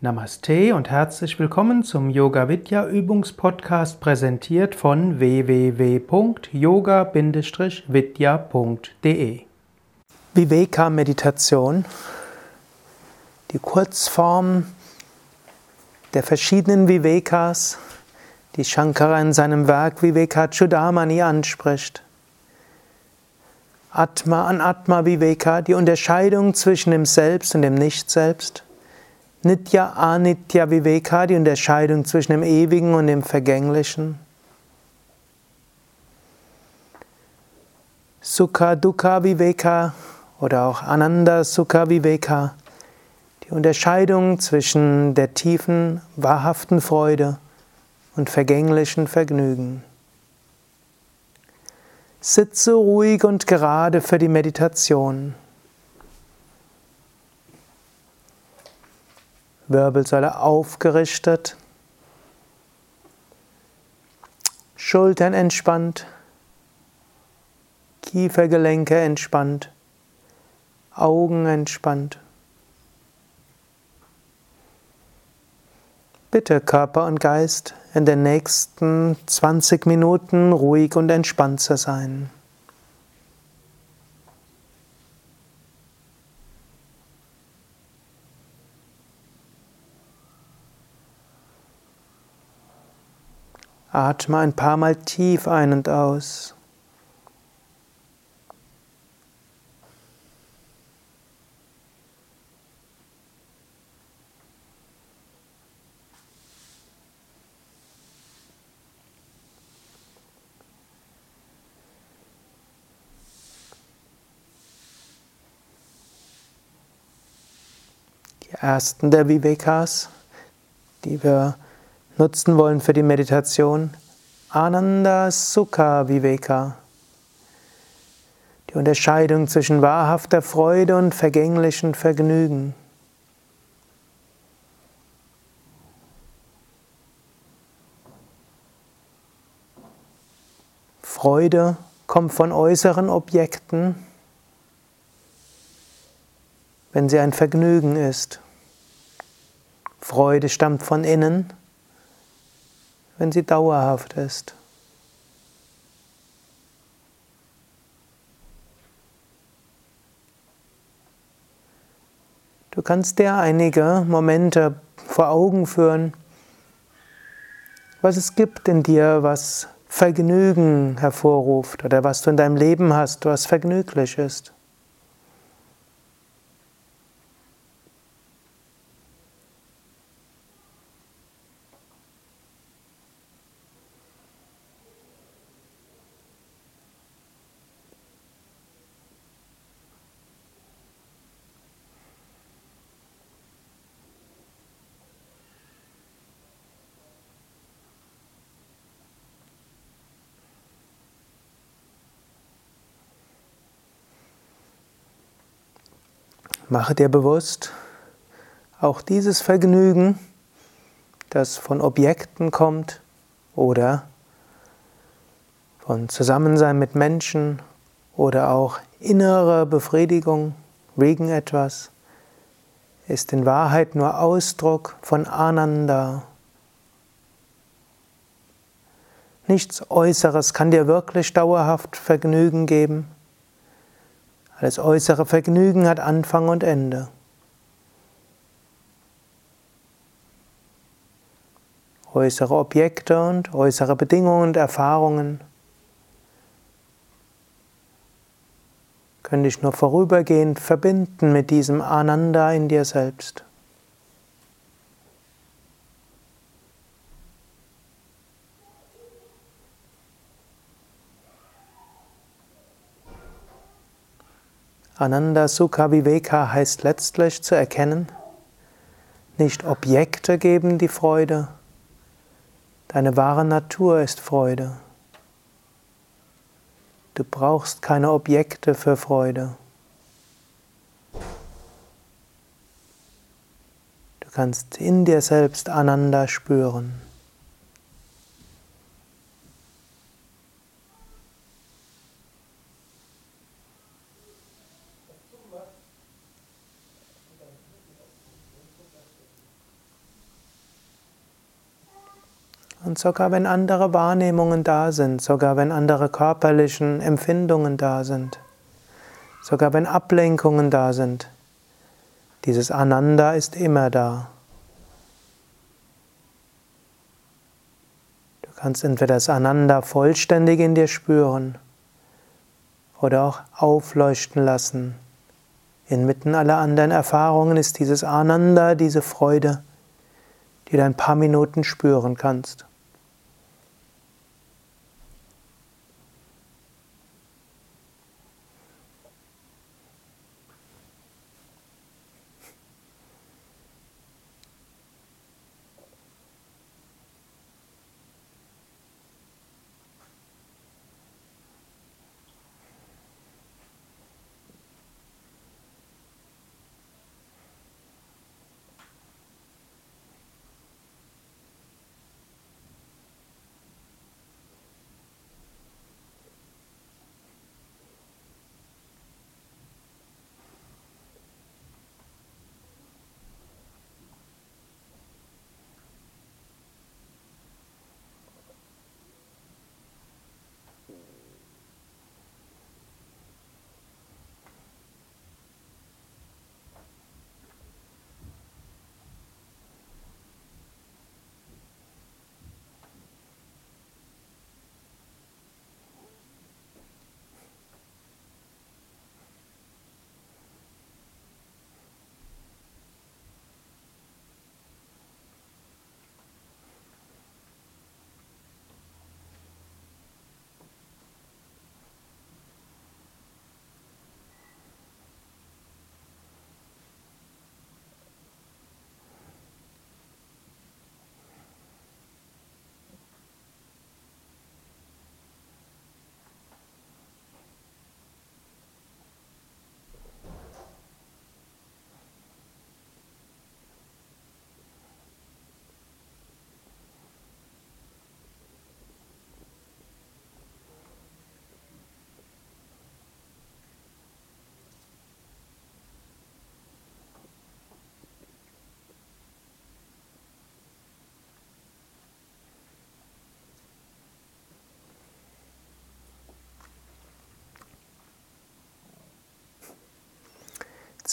Namaste und herzlich willkommen zum Yoga Vidya Übungspodcast präsentiert von www.yoga-vidya.de. Viveka Meditation, die Kurzform der verschiedenen Vivekas, die Shankara in seinem Werk Viveka Chudamani anspricht. Atma an Atma Viveka, die Unterscheidung zwischen dem Selbst und dem Nicht-Selbst. Nitya Anitya Viveka, die Unterscheidung zwischen dem Ewigen und dem Vergänglichen. Sukha Dukkha Viveka oder auch Ananda Sukha Viveka, die Unterscheidung zwischen der tiefen, wahrhaften Freude und vergänglichen Vergnügen. Sitze ruhig und gerade für die Meditation. Wirbelsäule aufgerichtet, Schultern entspannt, Kiefergelenke entspannt, Augen entspannt. Bitte Körper und Geist in den nächsten 20 Minuten ruhig und entspannt zu sein. Atme ein paar Mal tief ein und aus. Ersten der Vivekas, die wir nutzen wollen für die Meditation. Ananda Sukha Viveka. Die Unterscheidung zwischen wahrhafter Freude und vergänglichen Vergnügen. Freude kommt von äußeren Objekten wenn sie ein Vergnügen ist. Freude stammt von innen, wenn sie dauerhaft ist. Du kannst dir einige Momente vor Augen führen, was es gibt in dir, was Vergnügen hervorruft oder was du in deinem Leben hast, was vergnüglich ist. Mache dir bewusst, auch dieses Vergnügen, das von Objekten kommt oder von Zusammensein mit Menschen oder auch innere Befriedigung wegen etwas, ist in Wahrheit nur Ausdruck von Ananda. Nichts Äußeres kann dir wirklich dauerhaft Vergnügen geben. Alles äußere Vergnügen hat Anfang und Ende. Äußere Objekte und äußere Bedingungen und Erfahrungen können dich nur vorübergehend verbinden mit diesem Ananda in dir selbst. Ananda Sukha Viveka heißt letztlich zu erkennen, nicht Objekte geben die Freude, deine wahre Natur ist Freude. Du brauchst keine Objekte für Freude. Du kannst in dir selbst Ananda spüren. Und sogar wenn andere Wahrnehmungen da sind, sogar wenn andere körperlichen Empfindungen da sind, sogar wenn Ablenkungen da sind, dieses Ananda ist immer da. Du kannst entweder das Ananda vollständig in dir spüren oder auch aufleuchten lassen. Inmitten aller anderen Erfahrungen ist dieses Ananda, diese Freude, die du ein paar Minuten spüren kannst.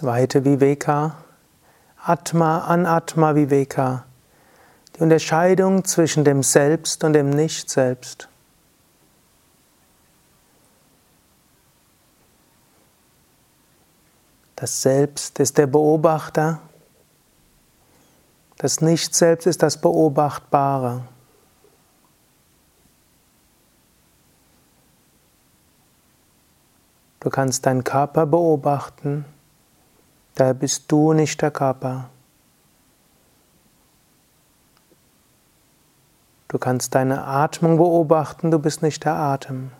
Zweite Viveka, Atma Anatma Viveka, die Unterscheidung zwischen dem Selbst und dem Nicht-Selbst. Das Selbst ist der Beobachter, das Nicht-Selbst ist das Beobachtbare. Du kannst deinen Körper beobachten. Daher bist du nicht der Körper. Du kannst deine Atmung beobachten, du bist nicht der Atem.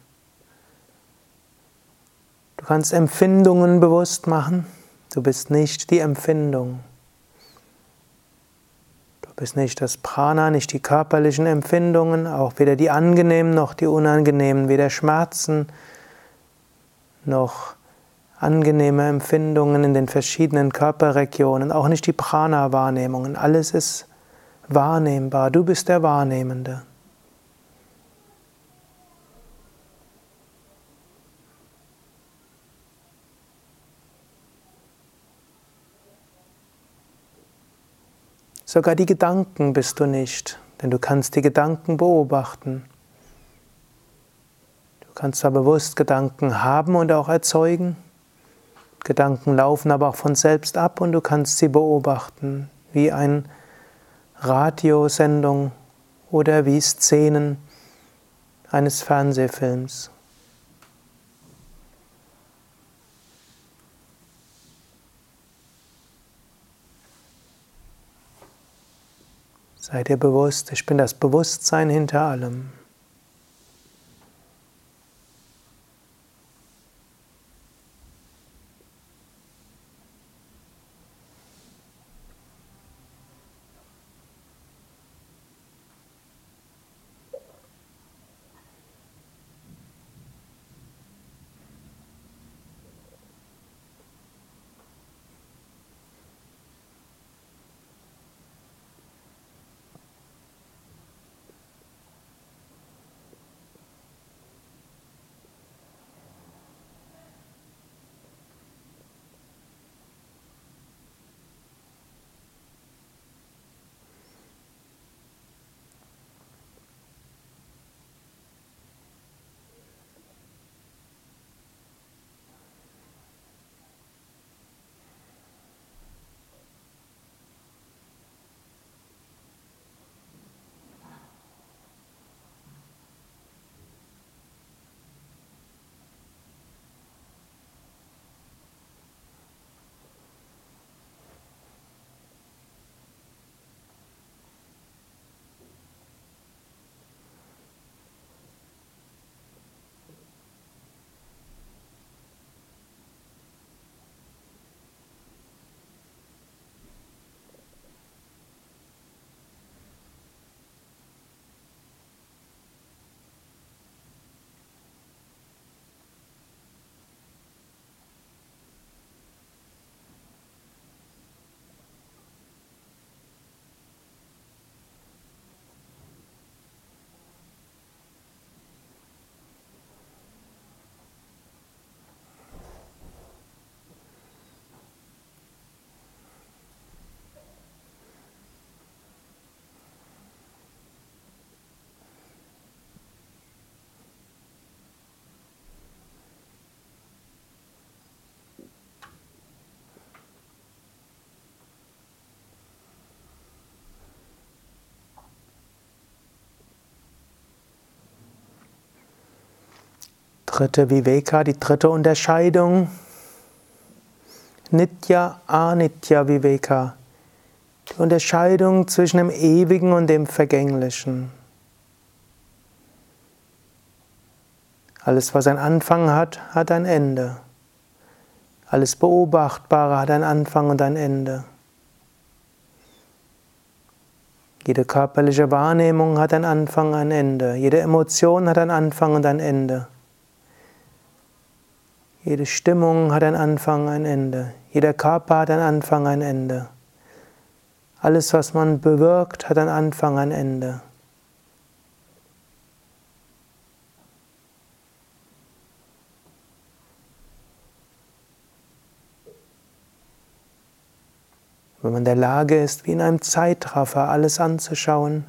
Du kannst Empfindungen bewusst machen, du bist nicht die Empfindung. Du bist nicht das Prana, nicht die körperlichen Empfindungen, auch weder die angenehmen noch die unangenehmen, weder Schmerzen noch angenehme Empfindungen in den verschiedenen Körperregionen, auch nicht die Prana-Wahrnehmungen. Alles ist wahrnehmbar. Du bist der Wahrnehmende. Sogar die Gedanken bist du nicht, denn du kannst die Gedanken beobachten. Du kannst zwar bewusst Gedanken haben und auch erzeugen, Gedanken laufen aber auch von selbst ab und du kannst sie beobachten, wie eine Radiosendung oder wie Szenen eines Fernsehfilms. Sei dir bewusst, ich bin das Bewusstsein hinter allem. Dritte Viveka, die dritte Unterscheidung. Nitya Anitya Viveka. Die Unterscheidung zwischen dem Ewigen und dem Vergänglichen. Alles, was einen Anfang hat, hat ein Ende. Alles Beobachtbare hat einen Anfang und ein Ende. Jede körperliche Wahrnehmung hat einen Anfang, ein Ende. Jede Emotion hat einen Anfang und ein Ende. Jede Stimmung hat einen Anfang, ein Ende. Jeder Körper hat einen Anfang, ein Ende. Alles, was man bewirkt, hat einen Anfang, ein Ende. Wenn man in der Lage ist, wie in einem Zeitraffer alles anzuschauen,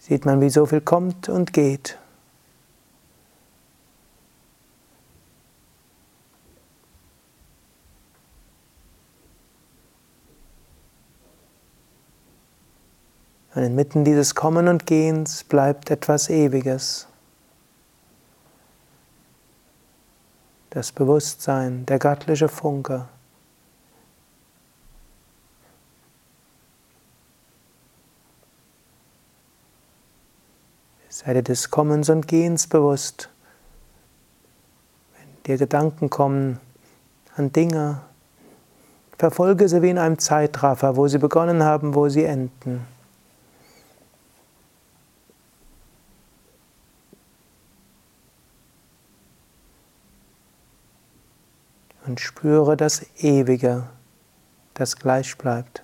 sieht man, wie so viel kommt und geht. Und inmitten dieses Kommen und Gehens bleibt etwas Ewiges. Das Bewusstsein, der göttliche Funke. Sei dir des Kommens und Gehens bewusst. Wenn dir Gedanken kommen an Dinge, verfolge sie wie in einem Zeitraffer, wo sie begonnen haben, wo sie enden. Und spüre das Ewige, das gleich bleibt.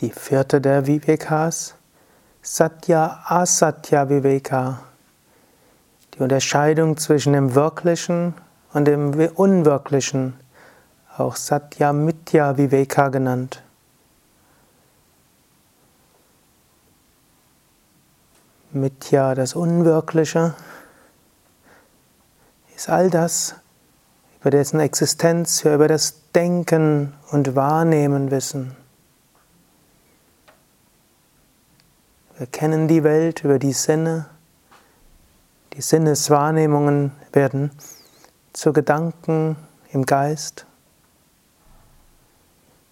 Die vierte der Vivekas, Satya Asatya Viveka. Die Unterscheidung zwischen dem Wirklichen und dem Unwirklichen, auch Satya Mitya Viveka genannt. Mitya, das Unwirkliche, ist all das, über dessen Existenz wir über das Denken und Wahrnehmen wissen. Wir kennen die Welt über die Sinne. Die Sinneswahrnehmungen werden zu Gedanken im Geist.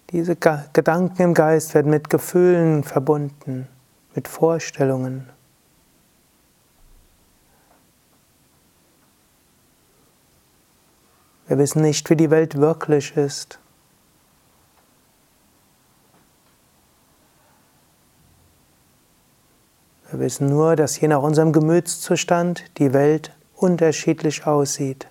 Diese Gedanken im Geist werden mit Gefühlen verbunden, mit Vorstellungen. Wir wissen nicht, wie die Welt wirklich ist. Wir wissen nur, dass je nach unserem Gemütszustand die Welt unterschiedlich aussieht.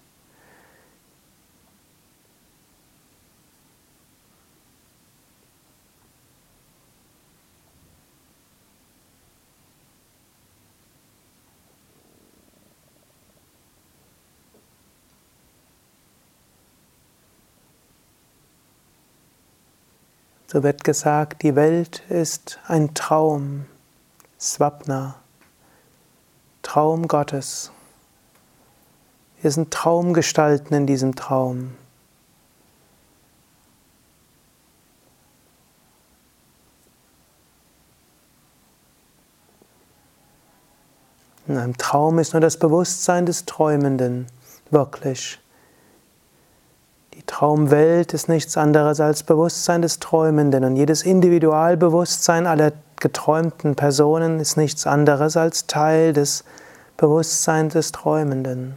So wird gesagt, die Welt ist ein Traum, Swapna, Traum Gottes. Wir sind Traumgestalten in diesem Traum. In einem Traum ist nur das Bewusstsein des Träumenden wirklich. Die Traumwelt ist nichts anderes als Bewusstsein des Träumenden und jedes Individualbewusstsein aller geträumten Personen ist nichts anderes als Teil des Bewusstseins des Träumenden.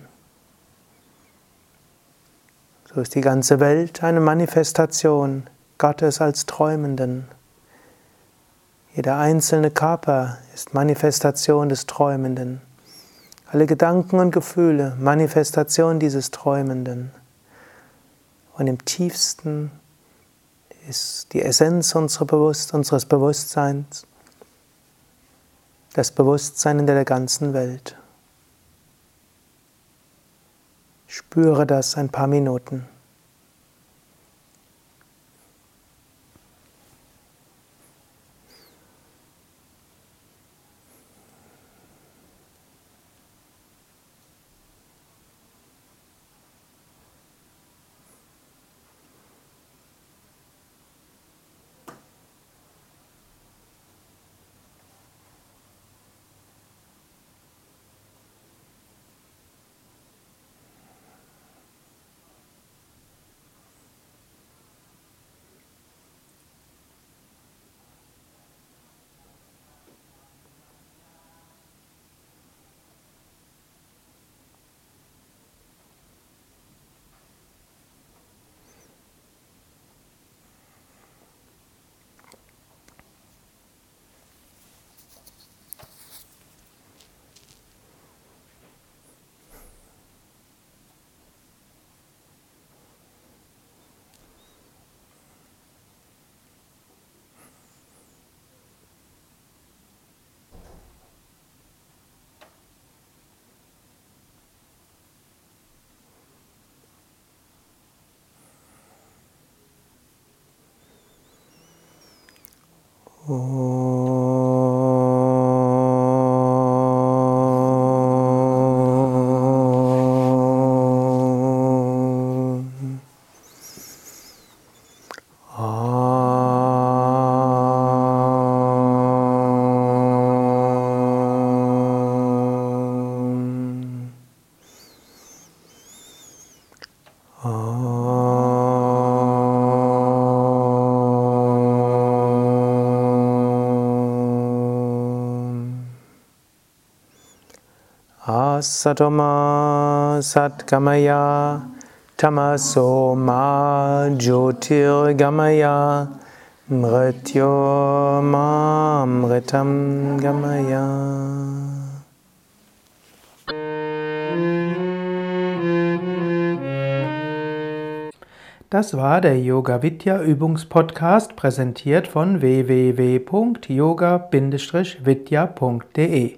So ist die ganze Welt eine Manifestation Gottes als Träumenden. Jeder einzelne Körper ist Manifestation des Träumenden. Alle Gedanken und Gefühle Manifestation dieses Träumenden. Und im tiefsten ist die Essenz unseres Bewusstseins, das Bewusstsein in der ganzen Welt. Spüre das ein paar Minuten. Oh. Satoma Satgamaya Tamaso Ma Jyotirgamaya Mrityo Ma Mritam Gamaya Das war der Yoga Vidya Übungspodcast, präsentiert von www.yoga-vidya.de.